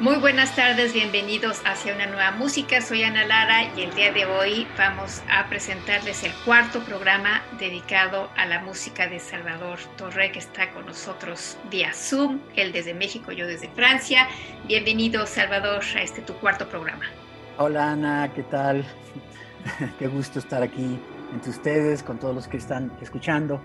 Muy buenas tardes, bienvenidos hacia una nueva música. Soy Ana Lara y el día de hoy vamos a presentarles el cuarto programa dedicado a la música de Salvador Torre, que está con nosotros vía Zoom, él desde México, yo desde Francia. Bienvenido, Salvador, a este tu cuarto programa. Hola, Ana, ¿qué tal? Qué gusto estar aquí entre ustedes, con todos los que están escuchando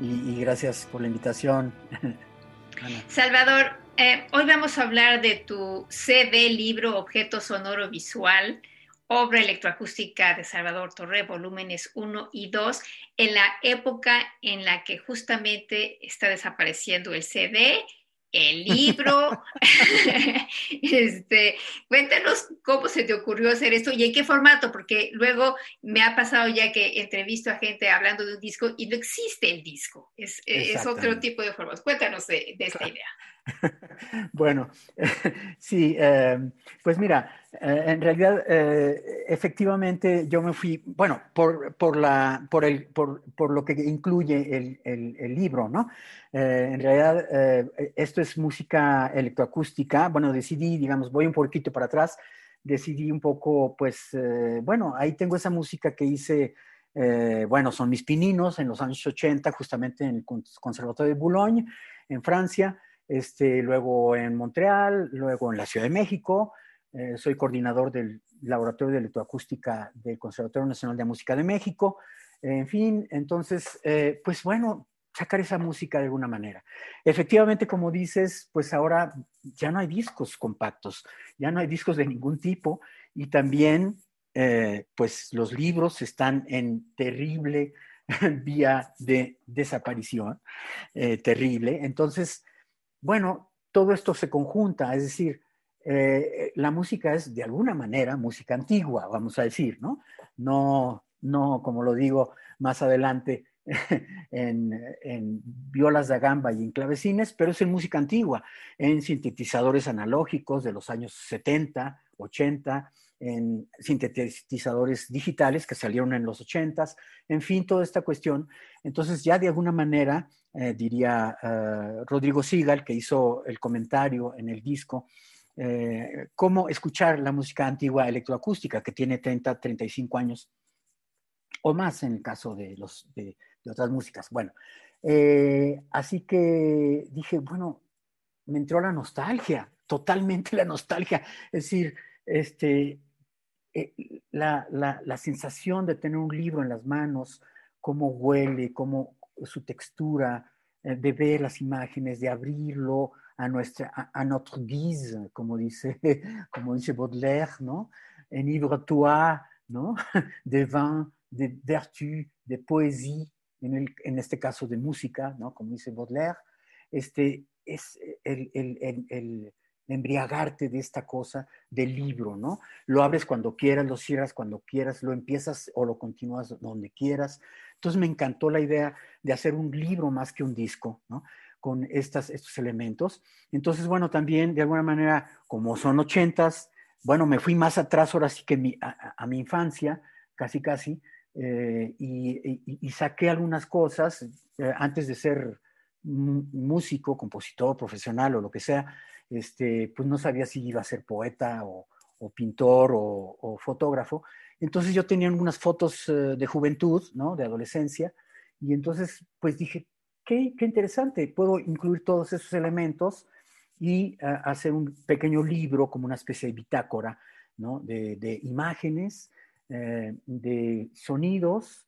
y, y gracias por la invitación. Salvador, eh, hoy vamos a hablar de tu CD, libro Objeto Sonoro Visual, obra electroacústica de Salvador Torre, volúmenes 1 y 2, en la época en la que justamente está desapareciendo el CD, el libro. este, cuéntanos cómo se te ocurrió hacer esto y en qué formato, porque luego me ha pasado ya que entrevisto a gente hablando de un disco y no existe el disco, es, otro tipo de formato. Cuéntanos de esta idea. bueno, sí, em, pues mira, eh, en realidad, eh, efectivamente, yo me fui, bueno, por, por, la, por, el, por, por lo que incluye el, el, el libro, ¿no? Eh, en realidad, esto es música electroacústica. Bueno, decidí, digamos, voy un poquito para atrás, decidí un poco, pues, bueno, ahí tengo esa música que hice. bueno, son mis pininos en los años 80, justamente en el Conservatorio de Boulogne, en Francia este, luego en Montreal, luego en la Ciudad de México. Eh, soy coordinador del Laboratorio de Electroacústica del Conservatorio Nacional de Música de México. En fin, entonces, eh, pues bueno, sacar esa música de alguna manera. Efectivamente, como dices, pues ahora ya no hay discos compactos, ya no hay discos de ningún tipo y también, eh, pues los libros están en terrible vía de desaparición, terrible. Entonces, bueno, todo esto se conjunta, es decir, eh, la música es de alguna manera música antigua, vamos a decir, ¿no? No, no como lo digo más adelante, en, violas de gamba y en clavecines, pero es en música antigua, en sintetizadores analógicos de los años 70, 80, en sintetizadores digitales que salieron en los 80s, en fin, toda esta cuestión. Entonces ya de alguna manera, eh, diría eh, Rodrigo Sigal, que hizo el comentario en el disco, eh, cómo escuchar la música antigua electroacústica, que tiene 30, 35 años o más en el caso de, los, de, otras músicas. Bueno, así que dije, bueno, me entró la nostalgia, totalmente la nostalgia. Es decir, este, eh, la, la, sensación de tener un libro en las manos, cómo huele, cómo su textura, eh, de ver las imágenes, de abrirlo a nuestra, a, notre guise, como dice, como dice Baudelaire, ¿no? Enivre-toi, ¿no? De vin, de vertu, de poesía, en, en este caso de música, ¿no? Como dice Baudelaire, este, es el, el, el embriagarte de esta cosa del libro, ¿no? Lo abres cuando quieras, lo cierras cuando quieras, lo empiezas o lo continúas donde quieras. Entonces me encantó la idea de hacer un libro más que un disco, ¿no? Con estas, estos elementos. Entonces, bueno, también de alguna manera, como son ochentas, bueno, me fui más atrás ahora sí que a, mi infancia, casi, casi, eh, y, saqué algunas cosas eh, antes de ser músico, compositor, profesional o lo que sea, este, pues no sabía si iba a ser poeta o, pintor o, fotógrafo. Entonces yo tenía algunas fotos eh, de juventud, ¿no? De adolescencia. Y entonces, pues dije, qué, qué interesante, puedo incluir todos esos elementos y uh, hacer un pequeño libro como una especie de bitácora, ¿no? De, de imágenes, eh, de sonidos,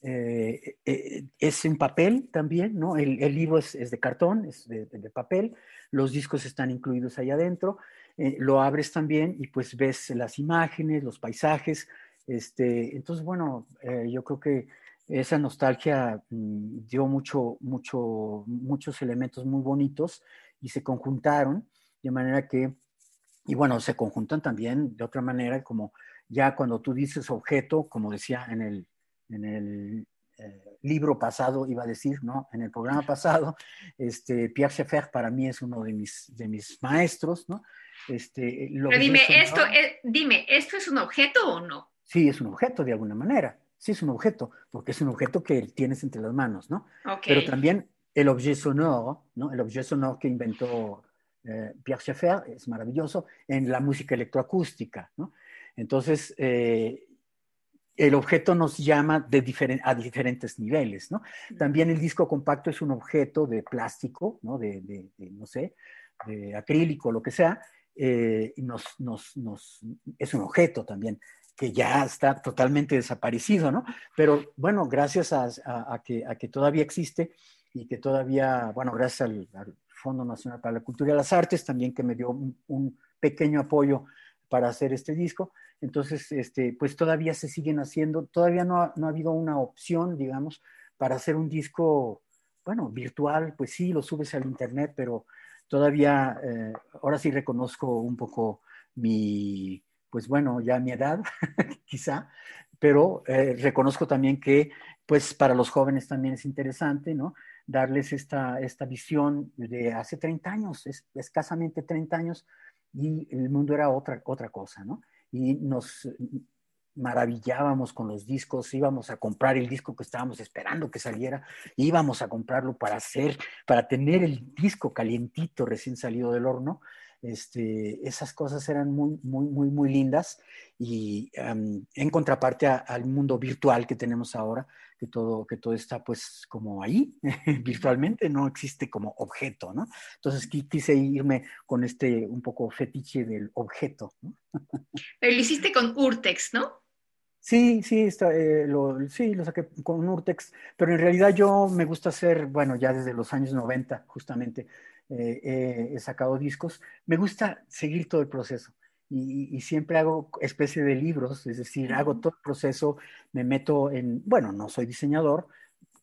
eh, eh, es en papel también, ¿no? El, libro es, de cartón, es de, papel, los discos están incluidos ahí adentro, eh, lo abres también y pues ves las imágenes, los paisajes, este, entonces bueno, yo creo que esa nostalgia mmm, dio mucho, mucho, muchos elementos muy bonitos y se conjuntaron de manera que, y bueno, se conjuntan también de otra manera como ya cuando tú dices objeto, como decía en el, en el eh, libro pasado, iba a decir, ¿no? En el programa pasado, este, Pierre Schaeffer para mí es uno de mis, de mis maestros, ¿no? Este, lo Pero dime, esto es, dime, ¿esto es un objeto o no? Sí, es un objeto de alguna manera. Sí, es un objeto, porque es un objeto que tienes entre las manos, ¿no? Okay. Pero también el objet sonore, ¿no? El objet sonore que inventó eh, Pierre Schaeffer es maravilloso en la música electroacústica, ¿no? Entonces, eh, el objeto nos llama de a diferentes niveles, ¿no? También el disco compacto es un objeto de plástico, ¿no? De, no sé, de acrílico, lo que sea, eh, nos, nos, nos, es un objeto también que ya está totalmente desaparecido, ¿no? Pero bueno, gracias a que, todavía existe y que todavía, bueno, gracias al, al, Fondo Nacional para la Cultura y las Artes, también que me dio un, un pequeño apoyo para hacer este disco. Entonces, este, pues todavía se siguen haciendo, todavía no ha, no ha habido una opción, digamos, para hacer un disco, bueno, virtual, pues sí, lo subes al internet, pero todavía, eh, ahora sí reconozco un poco mi, pues bueno, ya mi edad, quizá, pero eh, reconozco también que, pues para los jóvenes también es interesante, ¿no? Darles esta, esta visión de hace 30 años, es, escasamente 30 años, y el mundo era otra, otra cosa, ¿no? Y nos maravillábamos con los discos, íbamos a comprar el disco que estábamos esperando que saliera, íbamos a comprarlo para hacer, para tener el disco calientito recién salido del horno. Este, esas cosas eran muy, muy, muy, muy lindas y um, en contraparte a, al mundo virtual que tenemos ahora, que todo, que todo está pues como ahí, virtualmente, no existe como objeto, ¿no? Entonces quise irme con este un poco fetiche del objeto. ¿no? Pero lo hiciste con Urtex, ¿no? Sí, sí, está, eh, lo, sí, lo saqué con Urtex, pero en realidad yo me gusta hacer, bueno, ya desde los años 90 justamente eh, eh, he sacado discos, me gusta seguir todo el proceso y, y, siempre hago especie de libros, es decir, hago todo el proceso, me meto en, bueno, no soy diseñador,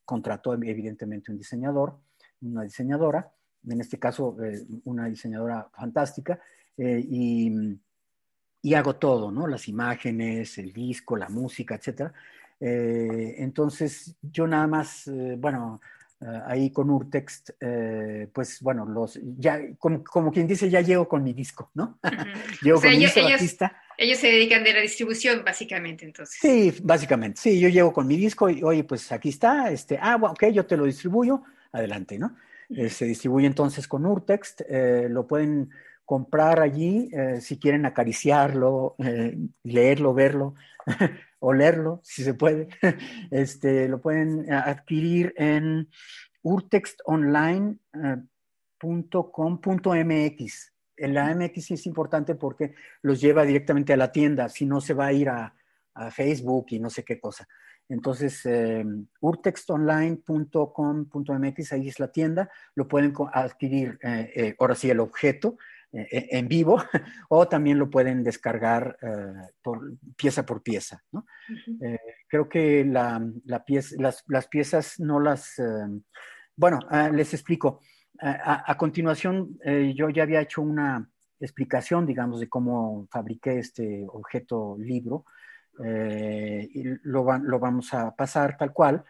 contrato evidentemente un diseñador, una diseñadora, en este caso eh, una diseñadora fantástica, eh, y, y, hago todo, ¿no? Las imágenes, el disco, la música, etc. Eh, entonces, yo nada más, eh, bueno, ahí con Urtext, eh, pues bueno, los, ya, como, como, quien dice, ya llego con mi disco, ¿no? Uh -huh. llego o sea, con ellos, mi disco ellos, ellos, se dedican de la distribución, básicamente, entonces. Sí, básicamente, sí, yo llego con mi disco y, oye, pues aquí está, este, ah, bueno, ok, yo te lo distribuyo, adelante, ¿no? Uh -huh. eh, se distribuye entonces con Urtext, eh, lo pueden comprar allí si quieren acariciarlo, leerlo, verlo, olerlo, si se puede. Este, lo pueden adquirir en urtextonline.com.mx. La MX es importante porque los lleva directamente a la tienda, si no se va a ir a, a Facebook y no sé qué cosa. Entonces, eh, urtextonline.com.mx, ahí es la tienda, lo pueden adquirir, eh, eh, ahora sí, el objeto, eh, en vivo o también lo pueden descargar eh, por, pieza por pieza. ¿no? Uh -huh. eh, creo que la, la pieza, las, las, piezas no las... Eh, bueno, ah, les explico. A, a continuación, eh, yo ya había hecho una explicación, digamos, de cómo fabriqué este objeto libro. Eh, y lo, va, lo, vamos a pasar tal cual.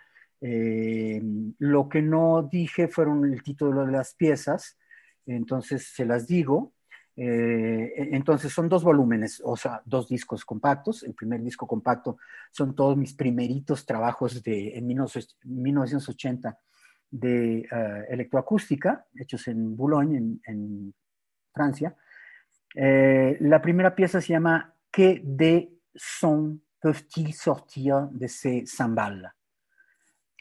lo que no dije fueron el título de las piezas, entonces se las digo. Eh, entonces son dos volúmenes, o sea, dos discos compactos. El primer disco compacto son todos mis primeritos trabajos de, en 1980 de uh, electroacústica, hechos en Boulogne, en, en Francia. Eh, la primera pieza se llama Que de son peuvent-ils sortir de ces cymbales?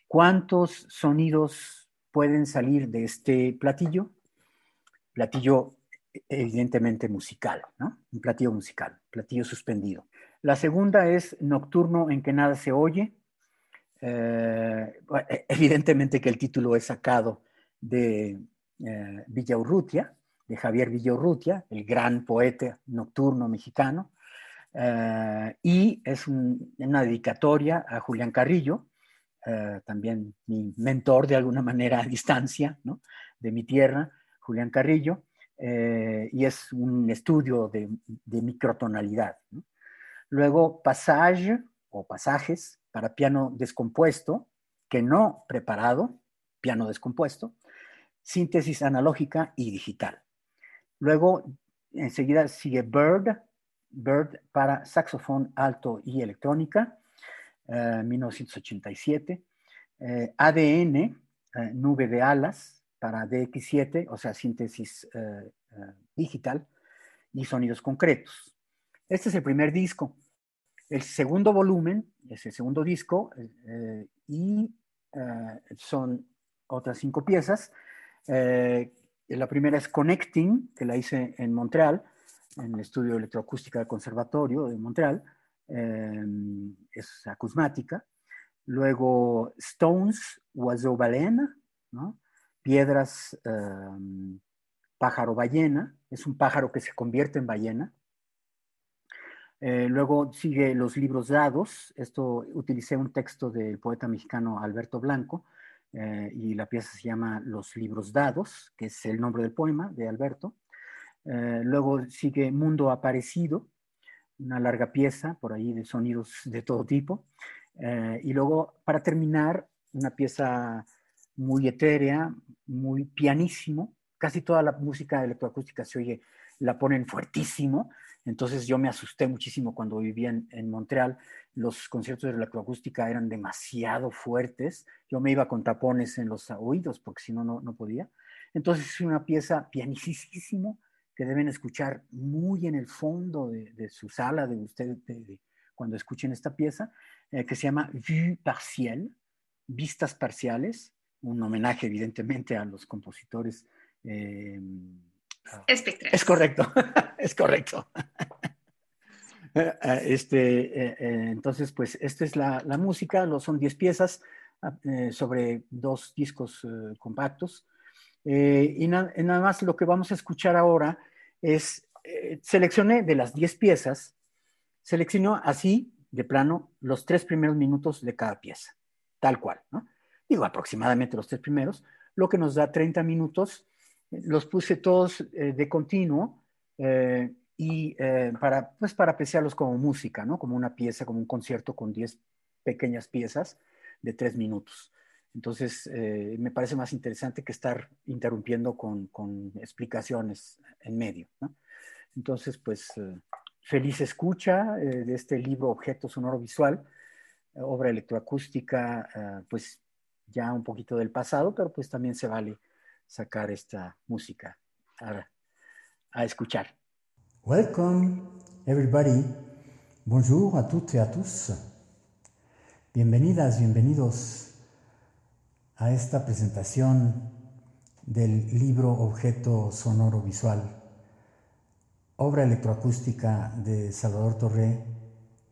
¿Cuántos sonidos pueden salir de este platillo, platillo evidentemente musical, ¿no? Un platillo musical, platillo suspendido. La segunda es Nocturno en que nada se oye. Eh, e, evidentemente que el título es sacado de eh, de Javier Villaurrutia, el gran poeta nocturno mexicano, eh, y es una dedicatoria a Julián Carrillo, eh, también mi mentor de alguna manera a distancia, ¿no? de mi tierra, Julián Carrillo, eh, y es un estudio de, microtonalidad. Luego, passage o pasajes para piano descompuesto, que no preparado, piano descompuesto, síntesis analógica y digital. Luego, enseguida sigue Bird, Bird para saxofón alto y electrónica, 1987. Eh, ADN, eh, nube de alas para DX7, o sea, síntesis eh, digital y sonidos concretos. Este es el primer disco. El segundo volumen es el segundo disco y son otras cinco piezas. la primera es Connecting, que la hice en Montreal, en el estudio de electroacústica del Conservatorio de Montreal. Es acusmática. Luego Stones, Oiseau Baleine, ¿no? Piedras, em, pájaro ballena, es un pájaro que se convierte en ballena. Eh, luego sigue Los libros dados, esto utilicé un texto del poeta mexicano Alberto Blanco, eh, y la pieza se llama Los libros dados, que es el nombre del poema de Alberto. Eh, luego sigue Mundo Aparecido, una larga pieza por ahí de sonidos de todo tipo. Y luego, para terminar, una pieza muy etérea, muy pianísimo. Casi toda la música electroacústica se oye, la ponen fuertísimo. Entonces yo me asusté muchísimo cuando vivía en, en Montreal. Los conciertos de electroacústica eran demasiado fuertes. Yo me iba con tapones en los oídos porque si no, no podía. Entonces es una pieza pianísimo que deben escuchar muy en el fondo de, su sala, de ustedes, cuando escuchen esta pieza, eh, que se llama Vue Partiel, Vistas Parciales, un homenaje evidentemente a los compositores. Eh, Es correcto, es correcto. Eh, este, eh, entonces, pues esta es la, la música, lo, son 10 piezas sobre dos discos compactos. Eh, y, nada más lo que vamos a escuchar ahora es, eh, seleccioné de las 10 piezas, seleccionó así, de plano, los tres primeros minutos de cada pieza, tal cual, ¿no? Digo, aproximadamente los tres primeros, lo que nos da 30 minutos, los puse todos eh, de continuo y para, pues para apreciarlos como música, ¿no? Como una pieza, como un concierto con 10 pequeñas piezas de tres minutos. Entonces, eh, me parece más interesante que estar interrumpiendo con, explicaciones en medio. Entonces, pues, eh, feliz escucha eh, de este libro Objeto Sonoro Visual, obra electroacústica, pues ya un poquito del pasado, pero pues también se vale sacar esta música a, escuchar. Welcome, everybody. Bonjour a tous. Bienvenidas, bienvenidos a esta presentación del libro Objeto Sonoro Visual, obra electroacústica de Salvador Torre,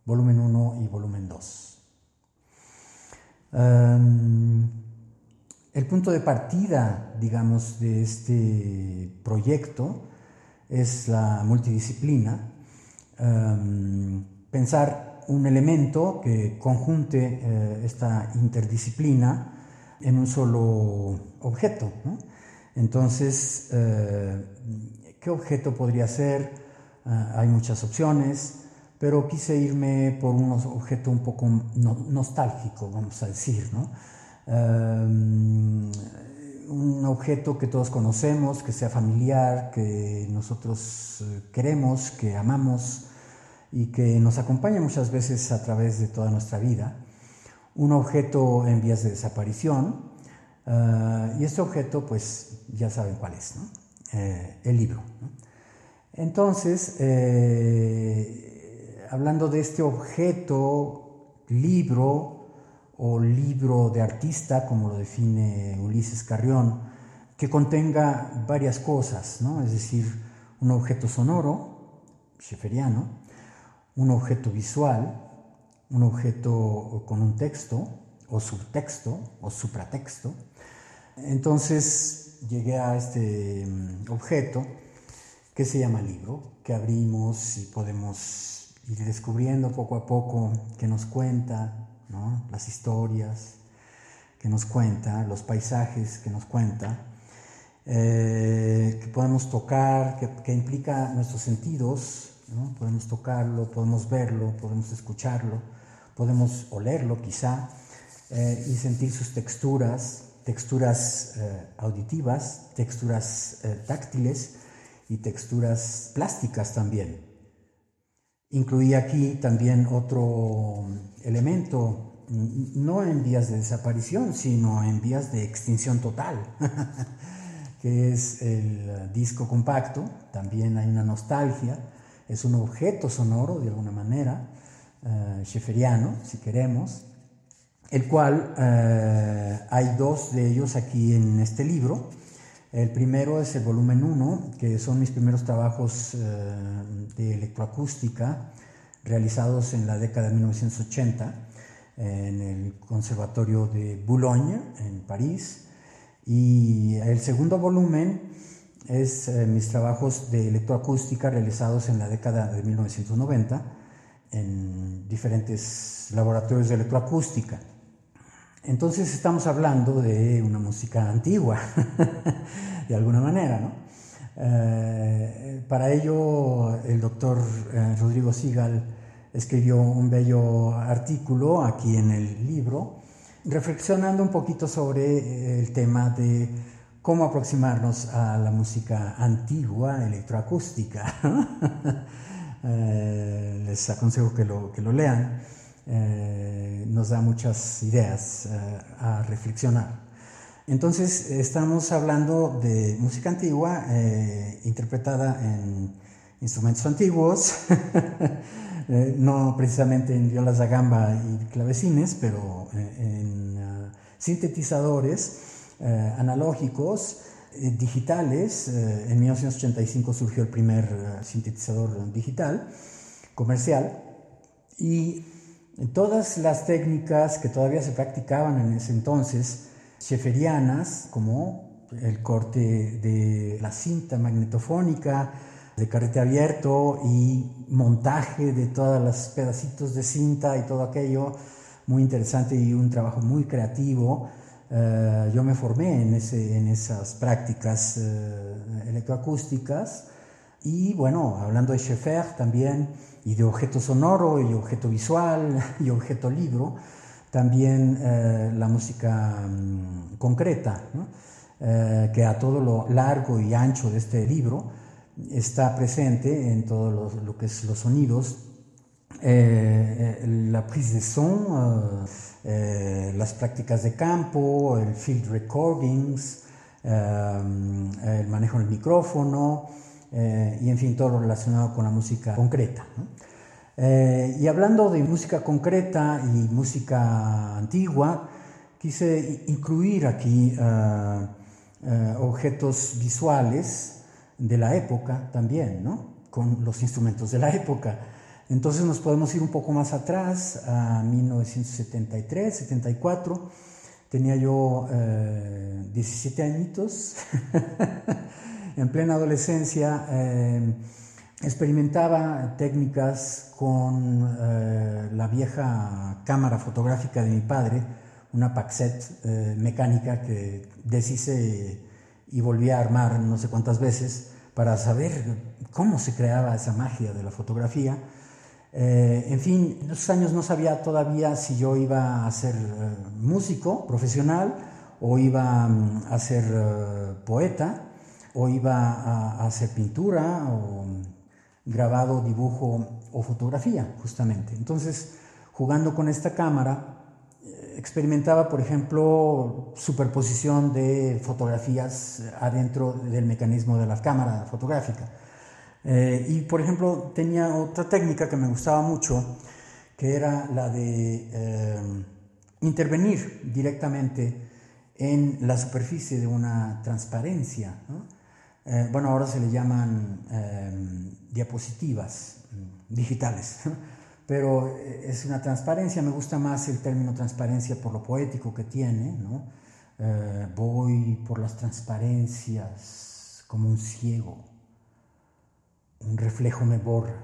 volumen 1 y volumen 2. El punto de partida, digamos, de este proyecto es la multidisciplina, pensar un elemento que conjunte eh, esta interdisciplina en un solo objeto. Entonces, eh, ¿qué objeto podría ser? Ah, hay muchas opciones, pero quise irme por un objeto un poco nostálgico, vamos a decir, em, un objeto que todos conocemos, que sea familiar, que nosotros eh, queremos, que amamos y que nos acompaña muchas veces a través de toda nuestra vida. Un objeto en vías de desaparición, eh, y este objeto, pues ya saben cuál es, eh, el libro. Entonces, hablando de este objeto, libro, o libro de artista, como lo define Ulises Carrión, que contenga varias cosas, ¿no? es decir, un objeto sonoro, schefferiano, un objeto visual, un objeto con un texto, o subtexto, o supratexto. Entonces llegué a este mm, objeto que se llama libro, que abrimos y podemos ir descubriendo poco a poco, que nos cuenta las historias, que nos cuenta, los paisajes que nos cuenta, eh, que podemos tocar, que, implica nuestros sentidos, podemos tocarlo, podemos verlo, podemos escucharlo, podemos olerlo quizá eh, y sentir sus texturas, texturas eh, auditivas, texturas táctiles y texturas plásticas también. Incluí aquí también otro elemento, no en vías de desaparición, sino en vías de extinción total, que es el disco compacto. También hay una nostalgia, es un objeto sonoro de alguna manera, uh, si queremos, el cual eh, hay dos de ellos aquí en este libro. El primero es el volumen 1, que son mis primeros trabajos eh, de electroacústica realizados en la década de 1980 en el Conservatorio de Boulogne, en París. Y el segundo volumen es eh, mis trabajos de electroacústica realizados en la década de 1990 en diferentes laboratorios de electroacústica. Entonces estamos hablando de una música antigua, de alguna manera, ¿no? Eh, para ello, el doctor eh, Rodrigo Sigal escribió un bello artículo aquí en el libro, reflexionando un poquito sobre eh, el tema de cómo aproximarnos a la música antigua, electroacústica. les aconsejo que lo, que lo lean. Eh, nos da muchas ideas eh, a reflexionar. Entonces, estamos hablando de música antigua eh, interpretada en instrumentos antiguos, no precisamente en violas da gamba y clavecines, pero en sintetizadores analógicos, digitales. en 1985 surgió el primer sintetizador digital comercial y Todas las técnicas que todavía se practicaban en ese entonces, schefferianas, como el corte de la cinta magnetofónica, de carrete abierto y montaje de todos los pedacitos de cinta y todo aquello, muy interesante y un trabajo muy creativo. Eh, yo me formé en, ese, en esas prácticas eh, electroacústicas y bueno, hablando de Schaeffer también, y de objeto sonoro y objeto visual y objeto libro, también eh, la música mm, concreta, eh, que a todo lo largo y ancho de este libro está presente en todo lo, que es los sonidos, eh, la prise de son, las prácticas de campo, el field recordings, el manejo del micrófono, eh, y en fin, todo lo relacionado con la música concreta. Eh, y hablando de música concreta y música antigua, quise incluir aquí eh, objetos visuales de la época también, ¿no? con los instrumentos de la época. Entonces nos podemos ir un poco más atrás, a 1973, 74. Tenía yo 17 añitos. en plena adolescencia eh, experimentaba técnicas con eh, la vieja cámara fotográfica de mi padre, una Paxet eh, mecánica que deshice y volví a armar no sé cuántas veces para saber cómo se creaba esa magia de la fotografía. en fin, en esos años no sabía todavía si yo iba a ser músico profesional o iba mm, a ser poeta o iba a, hacer pintura o grabado, dibujo o fotografía, justamente. Entonces, jugando con esta cámara, eh, experimentaba, por ejemplo, superposición de fotografías adentro del mecanismo de la cámara fotográfica. Eh, y, por ejemplo, tenía otra técnica que me gustaba mucho, que era la de eh, intervenir directamente en la superficie de una transparencia. Eh, bueno, ahora se le llaman em, diapositivas mm, digitales, pero eh, es una transparencia, me gusta más el término transparencia por lo poético que tiene, eh, voy por las transparencias como un ciego, un reflejo me borra,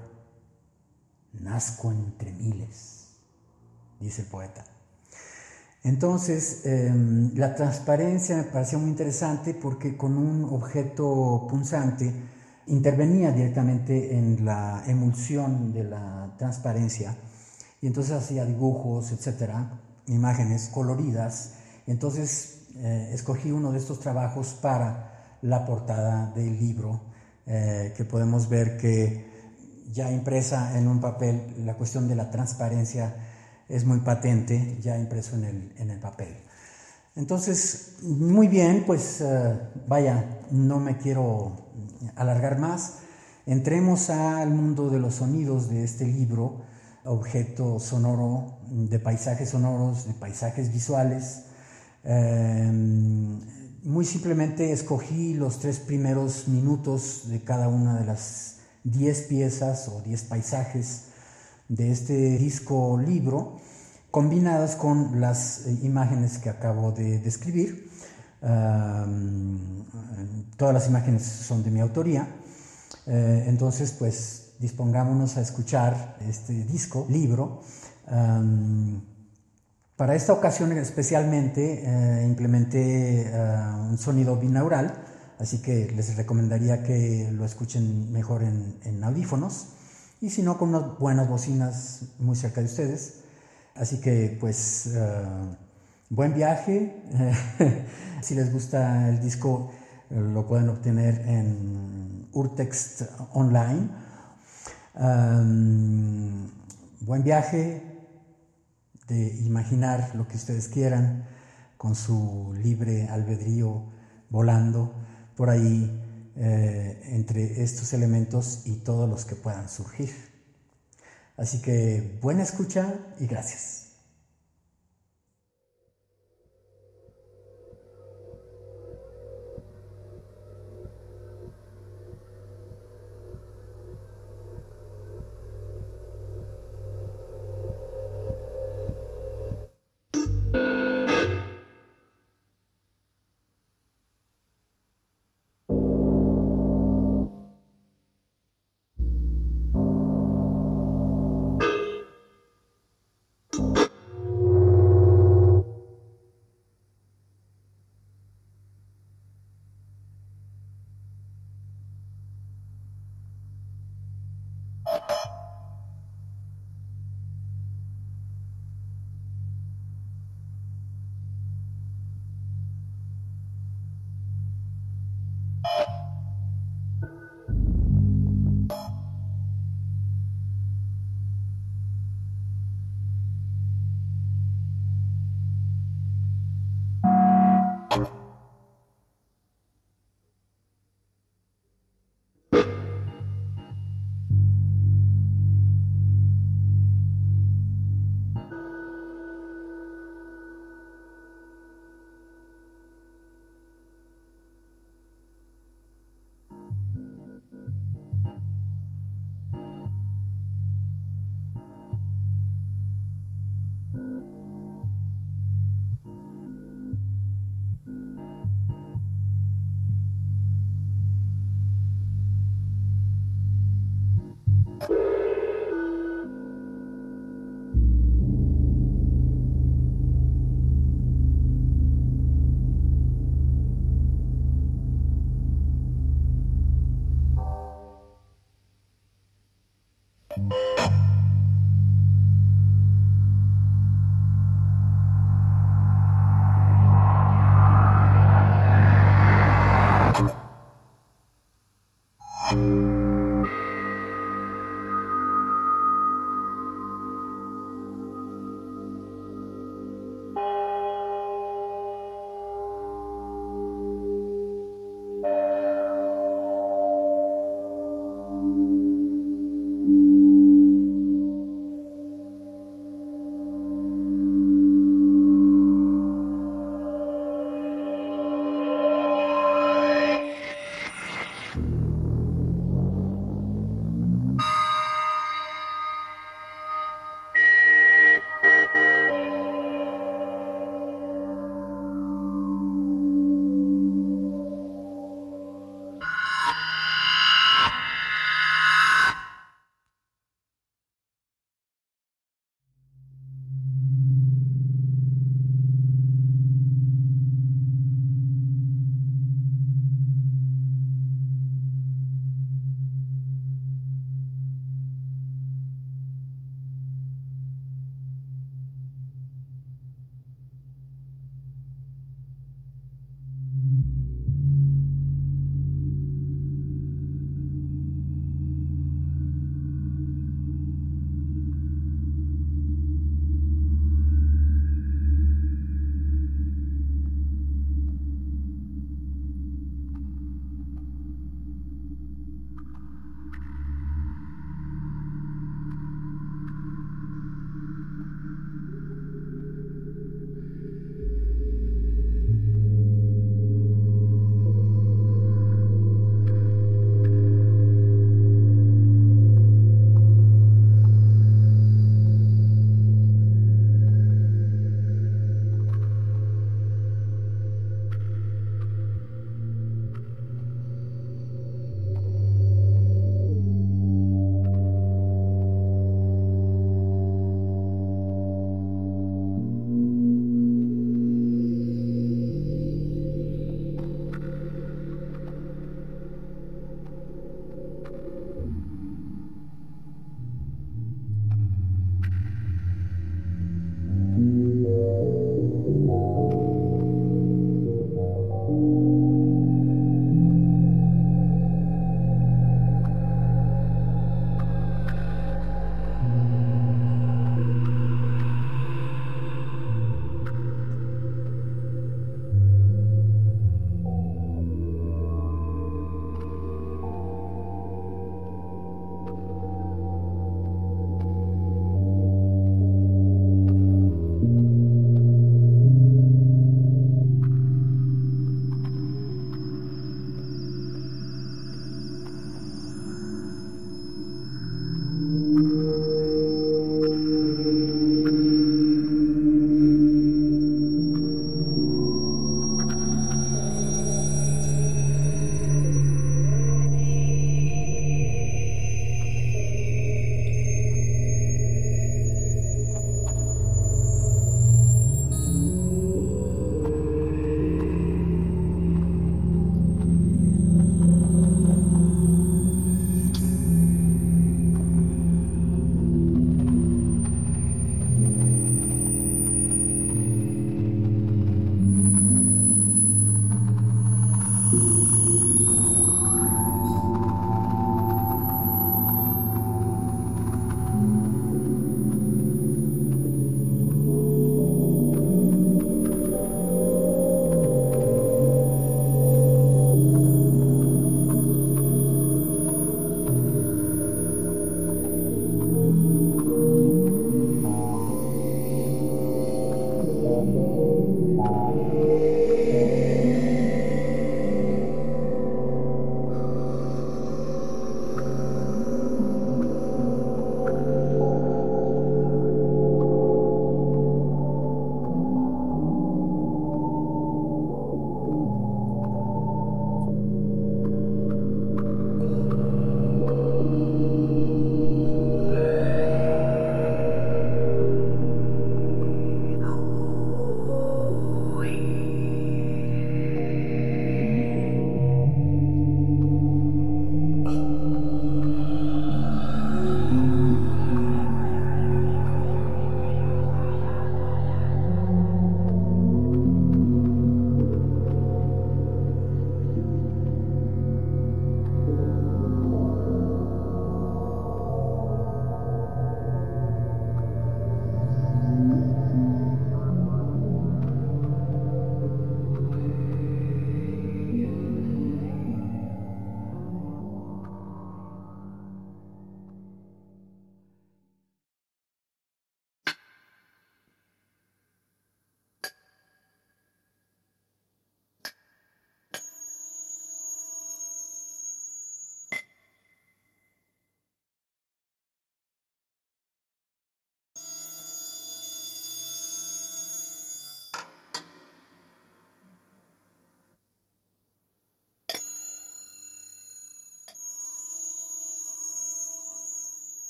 nazco entre miles, dice el poeta. Entonces, em, la transparencia me parecía muy interesante porque con un objeto punzante intervenía directamente en la emulsión de la transparencia y entonces hacía dibujos, etcétera, imágenes coloridas. Entonces, eh, escogí uno de estos trabajos para la portada del libro, eh, que podemos ver que ya impresa en un papel la cuestión de la transparencia es muy patente ya impreso en el, en el papel. Entonces, muy bien, pues eh, vaya, no me quiero alargar más. Entremos al mundo de los sonidos de este libro, objeto sonoro, de paisajes sonoros, de paisajes visuales. Em, muy simplemente escogí los tres primeros minutos de cada una de las diez piezas o diez paisajes de este disco libro, combinadas con las eh, imágenes que acabo de describir. todas las imágenes son de mi autoría. Eh, entonces, pues dispongámonos a escuchar este disco, libro. para esta ocasión especialmente eh, implementé un sonido binaural, así que les recomendaría que lo escuchen mejor en audífonos y si no, con unas buenas bocinas muy cerca de ustedes. Así que pues eh, buen viaje. si les gusta el disco, eh, lo pueden obtener en Urtext Online. buen viaje de imaginar lo que ustedes quieran con su libre albedrío volando por ahí eh, entre estos elementos y todos los que puedan surgir. Así que buena escucha y gracias.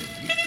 Get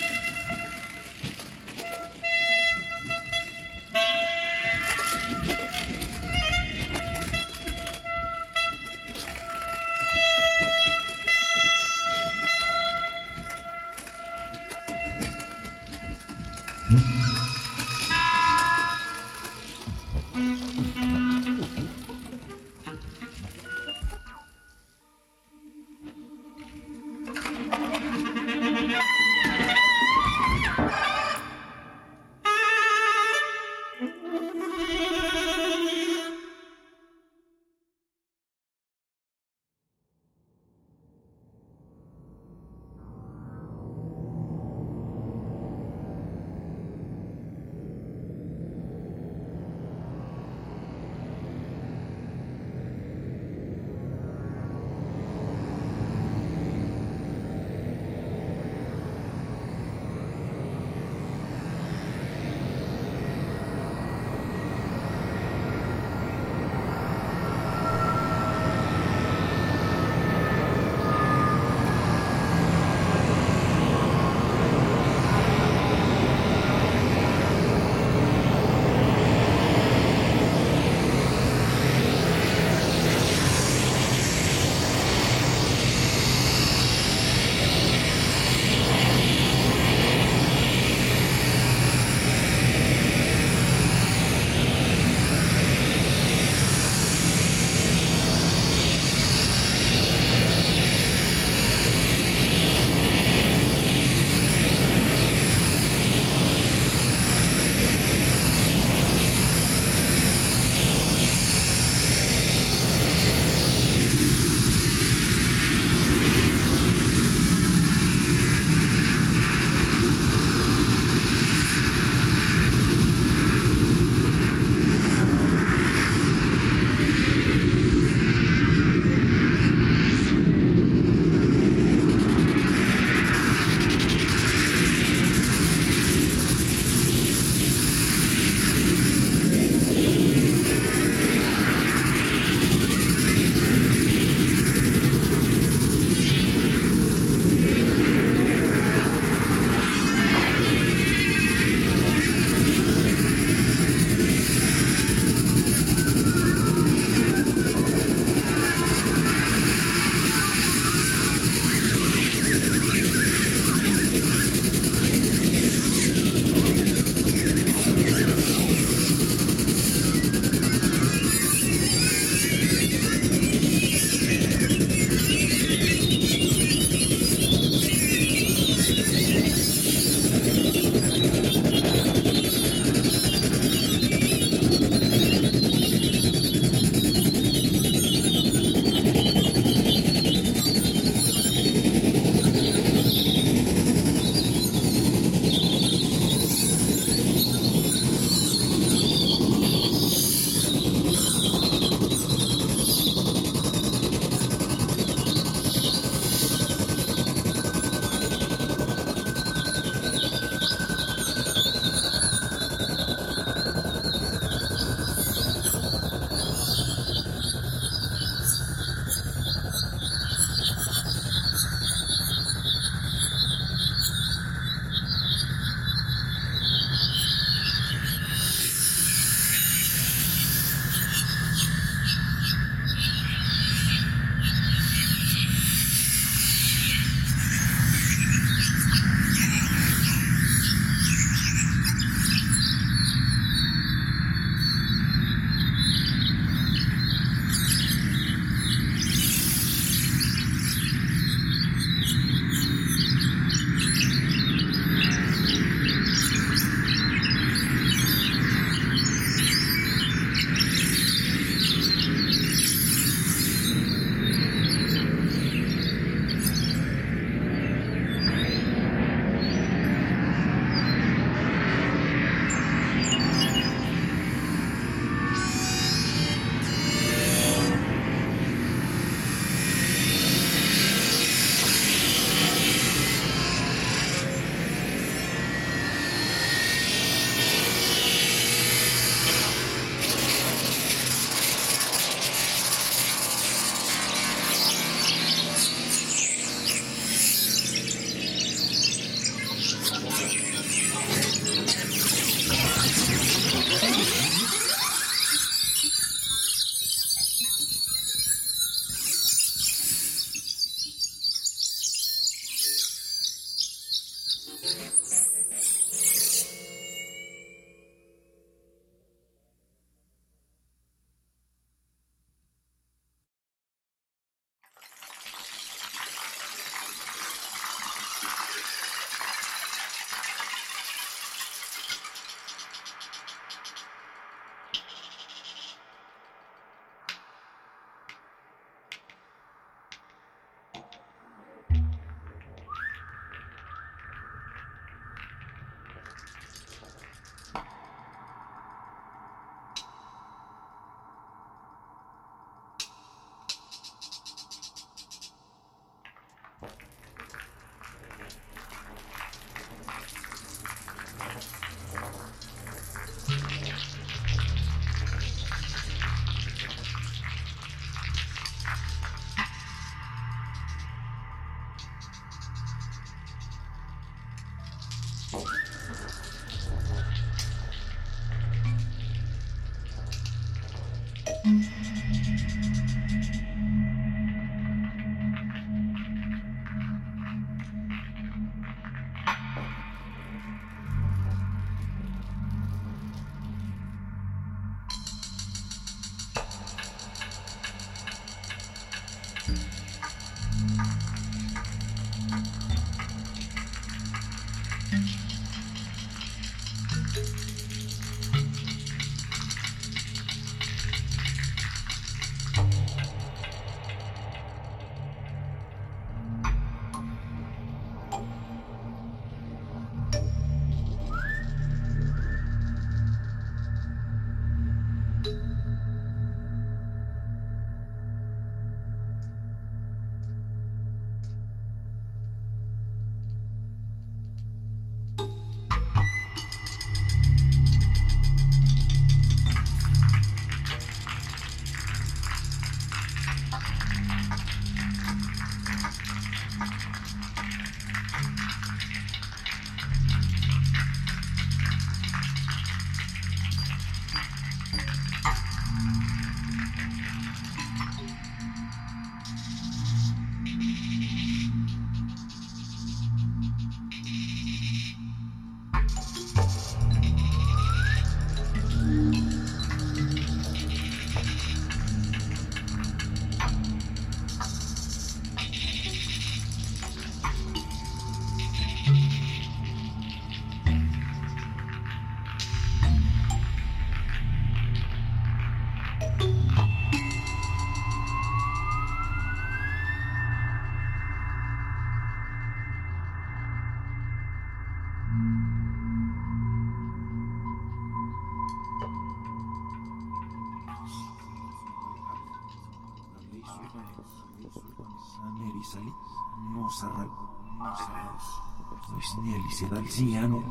Wisnieli sedal siyano.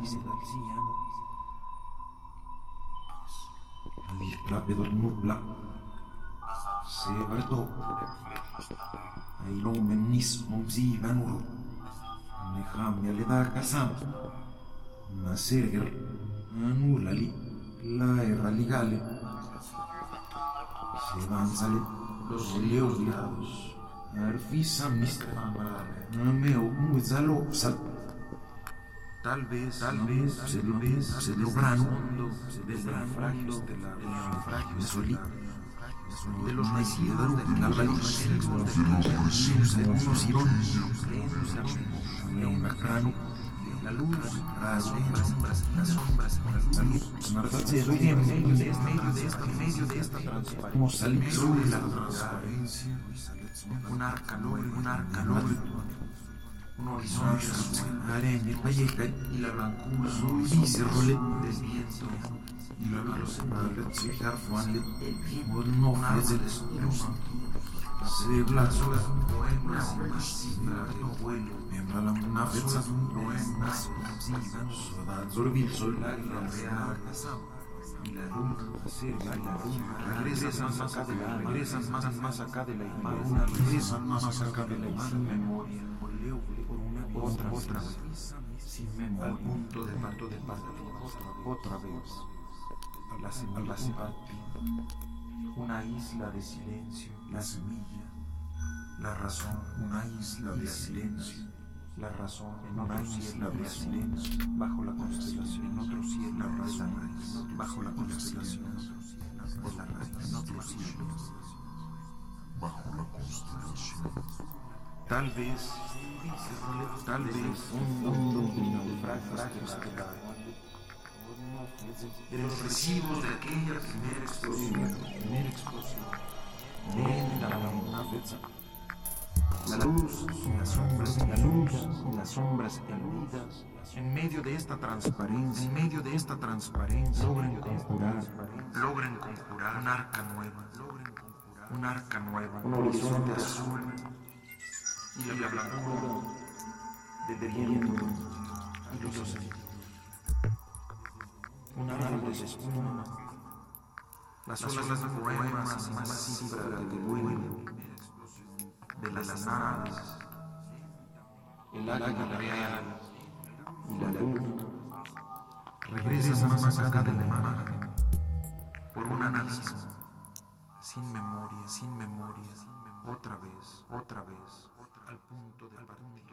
Ali klapedor nubla. Severto. Ay lo menis momsi vanuro. Neham ya leda kasam. Naseger. Anulali. La erra ligale. Se van sale los leos liados. Arfisa mistra. Ameo muizalo sal. Tal vez, tal vez, se lo vez, se lograron del naufragio, de la naufragio de de los nacidos de la raíz, de los de un arcano, la luz, las sombras, las sombras, la luz, marcarse hoy en medio de esta, de de transparencia, un arcano, un arcano, un horizonte arena, valleca y la blancura y se role del viento y la luz se jarfuanle no ofrece luz se blazo poemas no vuelo membra la una fecha poemas sodan zorbil sol la real y la luz se va la luz regresan más acá de la regresan más más acá de la imagen. regresan más acá de la imagen. memoria otra, otra vez, sin memoria, al punto de parto de parte, otra, otra vez, la semilla, la simpatía, una isla de silencio, la semilla, la razón, una isla de silencio, la razón en una isla de silencio, bajo la constelación, en otro cielo, la razón, bajo la constelación, por la raíz, en otro cielo, bajo la constelación. Tal vez, tal vez un mundo de los residuos de aquella primera explosión, primera explosión, lenta la luz, las sombras, la luz, las sombras envidas, en medio de esta transparencia, en medio de esta transparencia, logren conjurar, conjurar un arca nueva, un arca nueva, un horizonte azul y la blancura del viento y los. Un árbol de espuma, las olas poemas más cifras del vuelo, de las naves, el águila real y la luna regresan más acá de la imagen por una nariz sin memoria, sin memoria, otra vez, otra vez al punto de partido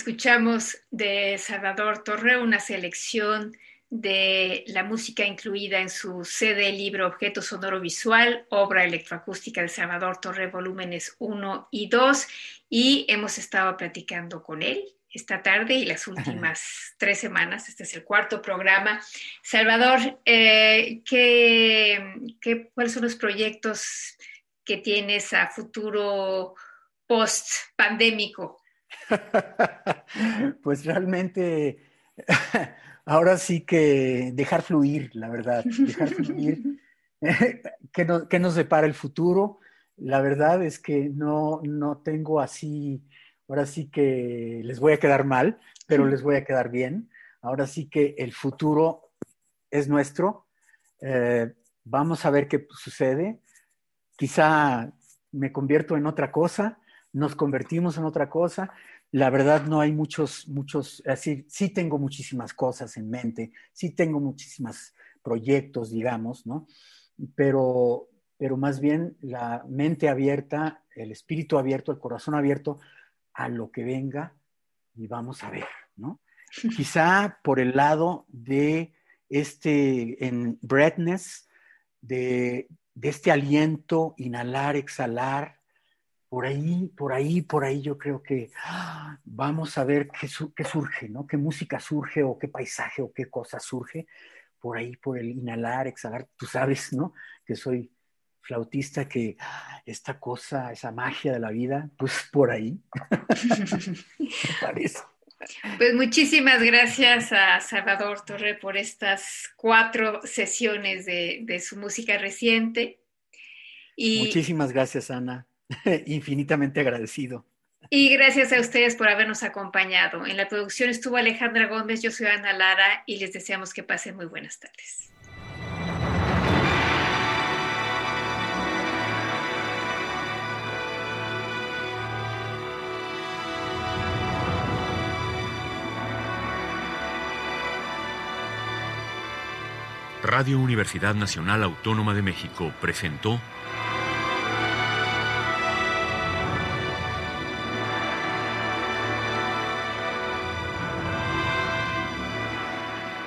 Escuchamos de Salvador Torre una selección de la música incluida en su CD libro Objeto Sonoro Visual, obra electroacústica de Salvador Torre, volúmenes 1 y 2, y hemos estado platicando con él esta tarde y las últimas tres semanas. Este es el cuarto programa. Salvador, eh, ¿qué, qué, cuáles son los proyectos que tienes a futuro post-pandémico? pues realmente, ahora sí que dejar fluir, la verdad, dejar fluir. ¿Qué, no, ¿Qué, nos depara el futuro? La verdad es que no, no tengo así, ahora sí que les voy a quedar mal, pero les voy a quedar bien. Ahora sí que el futuro es nuestro. Eh, vamos a ver qué sucede. Quizá me convierto en otra cosa, nos convertimos en otra cosa. La verdad no hay muchos, muchos, así, sí tengo muchísimas cosas en mente, sí tengo muchísimos proyectos, digamos, ¿no? Pero, pero más bien la mente abierta, el espíritu abierto, el corazón abierto a lo que venga y vamos a ver, ¿no? Quizá por el lado de este, en breadness, de, este aliento, inhalar, exhalar, por ahí, por ahí, por ahí yo creo que ¡ah! vamos a ver qué, qué, surge, ¿no? Qué música surge o qué paisaje o qué cosa surge, por ahí, por el inhalar, exhalar. Tú sabes, ¿no? Que soy flautista, que ¡ah! esta cosa, esa magia de la vida, pues por ahí, me parece. Pues muchísimas gracias a Salvador Torre por estas cuatro sesiones de, su música reciente. Y, muchísimas gracias, Ana. Infinitamente agradecido. Y gracias a ustedes por habernos acompañado. En la producción estuvo Alejandra Gómez, yo soy Ana Lara y les deseamos que pasen muy buenas tardes. Radio Universidad Nacional Autónoma de México presentó